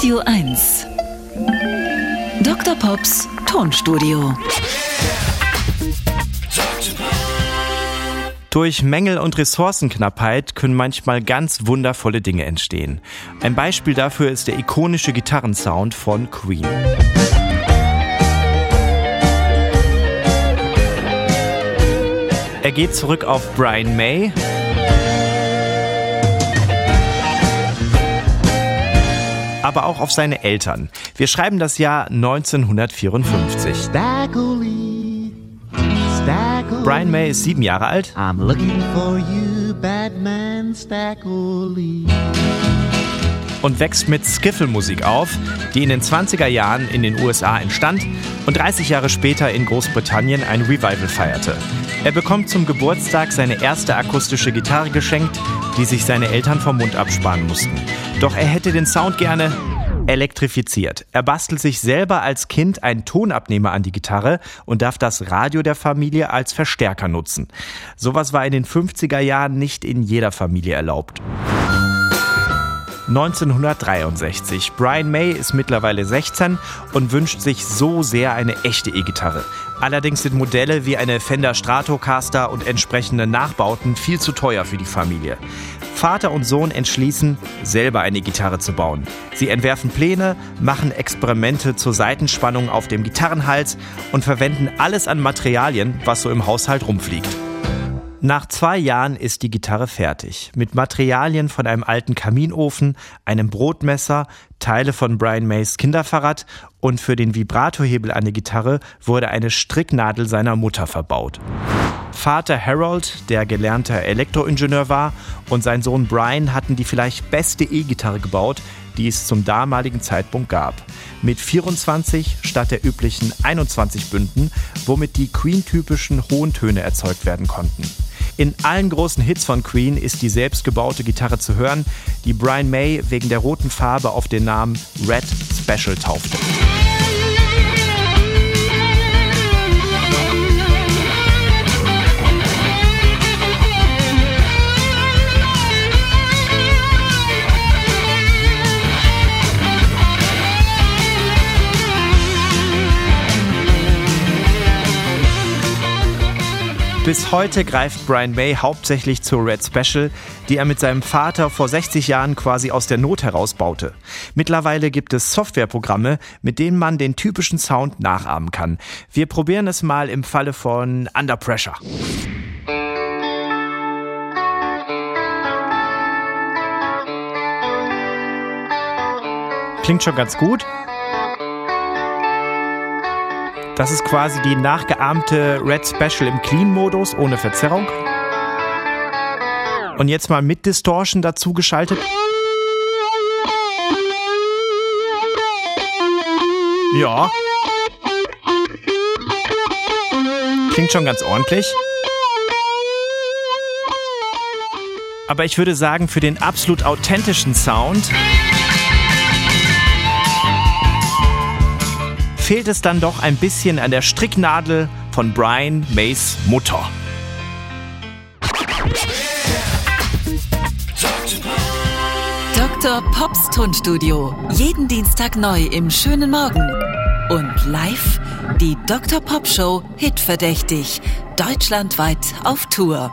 Radio 1. Dr. Pops Tonstudio. Durch Mängel und Ressourcenknappheit können manchmal ganz wundervolle Dinge entstehen. Ein Beispiel dafür ist der ikonische Gitarrensound von Queen. Er geht zurück auf Brian May, aber auch auf seine Eltern. Wir schreiben das Jahr 1954. Stackley, Stackley. Brian May ist sieben Jahre alt. I'm looking for you, Batman Stackley. Und wächst mit Skiffle-Musik auf, die in den 20er Jahren in den USA entstand und 30 Jahre später in Großbritannien ein Revival feierte. Er bekommt zum Geburtstag seine erste akustische Gitarre geschenkt, die sich seine Eltern vom Mund absparen mussten. Doch er hätte den Sound gerne elektrifiziert. Er bastelt sich selber als Kind einen Tonabnehmer an die Gitarre und darf das Radio der Familie als Verstärker nutzen. Sowas war in den 50er Jahren nicht in jeder Familie erlaubt. 1963. Brian May ist mittlerweile 16 und wünscht sich so sehr eine echte E-Gitarre. Allerdings sind Modelle wie eine Fender Stratocaster und entsprechende Nachbauten viel zu teuer für die Familie. Vater und Sohn entschließen, selber eine Gitarre zu bauen. Sie entwerfen Pläne, machen Experimente zur Seitenspannung auf dem Gitarrenhals und verwenden alles an Materialien, was so im Haushalt rumfliegt. Nach zwei Jahren ist die Gitarre fertig. Mit Materialien von einem alten Kaminofen, einem Brotmesser, Teile von Brian Mays Kinderfahrrad und für den Vibratohebel an der Gitarre wurde eine Stricknadel seiner Mutter verbaut. Vater Harold, der gelernter Elektroingenieur war, und sein Sohn Brian hatten die vielleicht beste E-Gitarre gebaut, die es zum damaligen Zeitpunkt gab. Mit 24 statt der üblichen 21 Bünden, womit die Queen-typischen hohen Töne erzeugt werden konnten. In allen großen Hits von Queen ist die selbstgebaute Gitarre zu hören, die Brian May wegen der roten Farbe auf den Namen Red Special taufte. Bis heute greift Brian May hauptsächlich zur Red Special, die er mit seinem Vater vor 60 Jahren quasi aus der Not heraus baute. Mittlerweile gibt es Softwareprogramme, mit denen man den typischen Sound nachahmen kann. Wir probieren es mal im Falle von Under Pressure. Klingt schon ganz gut. Das ist quasi die nachgeahmte Red Special im Clean-Modus ohne Verzerrung. Und jetzt mal mit Distortion dazu geschaltet. Ja. Klingt schon ganz ordentlich. Aber ich würde sagen, für den absolut authentischen Sound fehlt es dann doch ein bisschen an der Stricknadel von Brian Mays Mutter. Dr. Pops Tonstudio. Jeden Dienstag neu im schönen Morgen. Und live die Dr. Pop Show Hitverdächtig. Deutschlandweit auf Tour.